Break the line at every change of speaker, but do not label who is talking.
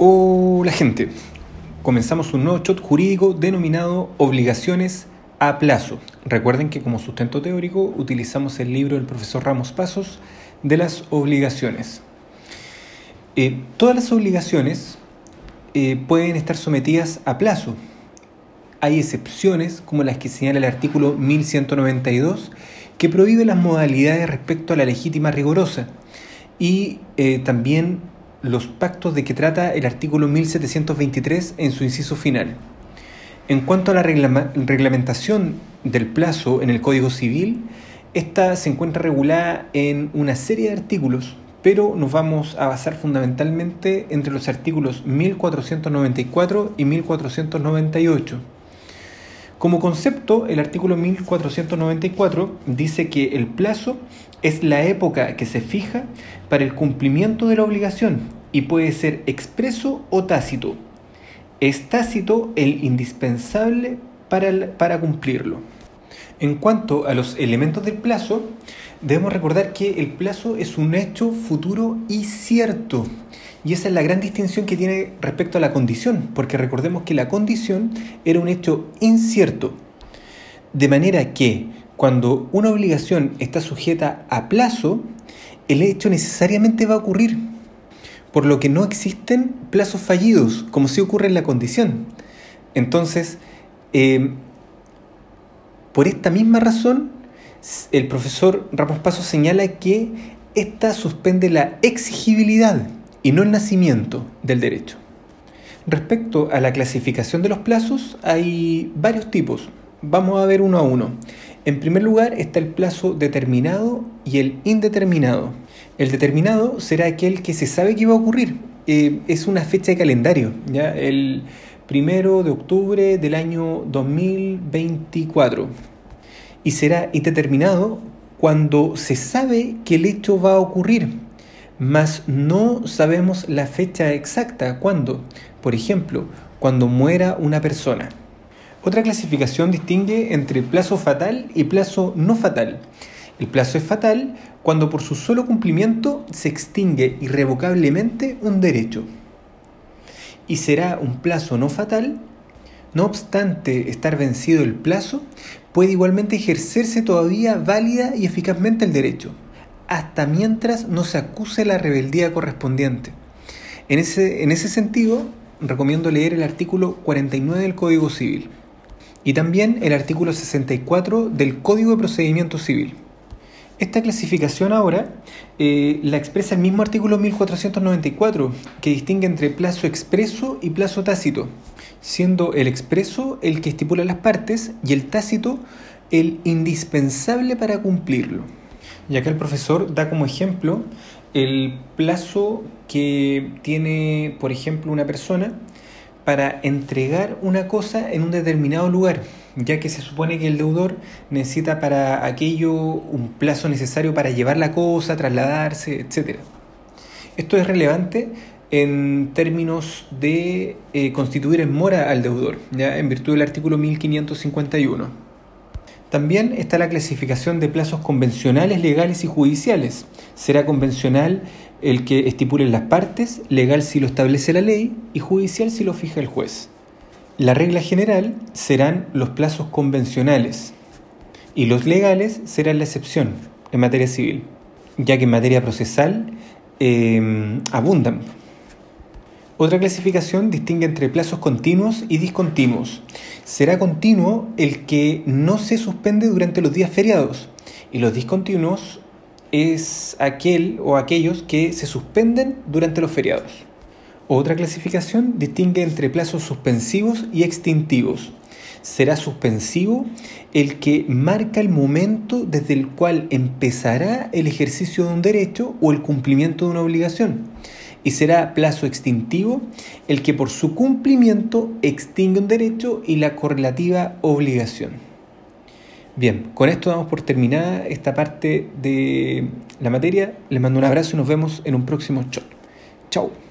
Hola gente, comenzamos un nuevo shot jurídico denominado Obligaciones a plazo. Recuerden que como sustento teórico utilizamos el libro del profesor Ramos Pasos de las obligaciones. Eh, todas las obligaciones eh, pueden estar sometidas a plazo. Hay excepciones como las que señala el artículo 1192 que prohíbe las modalidades respecto a la legítima rigorosa y eh, también los pactos de que trata el artículo 1723 en su inciso final. En cuanto a la reglamentación del plazo en el Código Civil, esta se encuentra regulada en una serie de artículos, pero nos vamos a basar fundamentalmente entre los artículos 1494 y 1498. Como concepto, el artículo 1494 dice que el plazo es la época que se fija para el cumplimiento de la obligación y puede ser expreso o tácito. Es tácito el indispensable para, para cumplirlo. En cuanto a los elementos del plazo, debemos recordar que el plazo es un hecho futuro y cierto. Y esa es la gran distinción que tiene respecto a la condición, porque recordemos que la condición era un hecho incierto. De manera que cuando una obligación está sujeta a plazo, el hecho necesariamente va a ocurrir, por lo que no existen plazos fallidos, como si ocurre en la condición. Entonces, em, por esta misma razón, el profesor Ramos Paso señala que esta suspende la exigibilidad y no el nacimiento del derecho. Respecto a la clasificación de los plazos, hay varios tipos. Vamos a ver uno a uno. En primer lugar está el plazo determinado y el indeterminado. El determinado será aquel que se sabe que va a ocurrir. Eh, es una fecha de calendario, ¿ya? el primero de octubre del año 2024. Y será indeterminado cuando se sabe que el hecho va a ocurrir, mas no sabemos la fecha exacta, cuándo. Por ejemplo, cuando muera una persona. Otra clasificación distingue entre plazo fatal y plazo no fatal. El plazo es fatal cuando por su solo cumplimiento se extingue irrevocablemente un derecho. Y será un plazo no fatal, no obstante estar vencido el plazo, puede igualmente ejercerse todavía válida y eficazmente el derecho, hasta mientras no se acuse la rebeldía correspondiente. En ese, en ese sentido, recomiendo leer el artículo 49 del Código Civil y también el artículo 64 del Código de Procedimiento Civil. Esta clasificación ahora eh, la expresa el mismo artículo 1494, que distingue entre plazo expreso y plazo tácito, siendo el expreso el que estipula las partes y el tácito el indispensable para cumplirlo. Y acá el profesor da como ejemplo el plazo que tiene, por ejemplo, una persona para entregar una cosa en un determinado lugar, ya que se supone que el deudor necesita para aquello un plazo necesario para llevar la cosa, trasladarse, etc. Esto es relevante en términos de eh, constituir en mora al deudor, ¿ya? en virtud del artículo 1551. También está la clasificación de plazos convencionales, legales y judiciales. Será convencional el que estipulen las partes, legal si lo establece la ley y judicial si lo fija el juez. La regla general serán los plazos convencionales y los legales serán la excepción en materia civil, ya que en materia procesal eh, abundan. Otra clasificación distingue entre plazos continuos y discontinuos. Será continuo el que no se suspende durante los días feriados y los discontinuos es aquel o aquellos que se suspenden durante los feriados. Otra clasificación distingue entre plazos suspensivos y extintivos. Será suspensivo el que marca el momento desde el cual empezará el ejercicio de un derecho o el cumplimiento de una obligación. Y será plazo extintivo el que por su cumplimiento extingue un derecho y la correlativa obligación. Bien, con esto damos por terminada esta parte de la materia. Les mando un abrazo y nos vemos en un próximo show. Chao.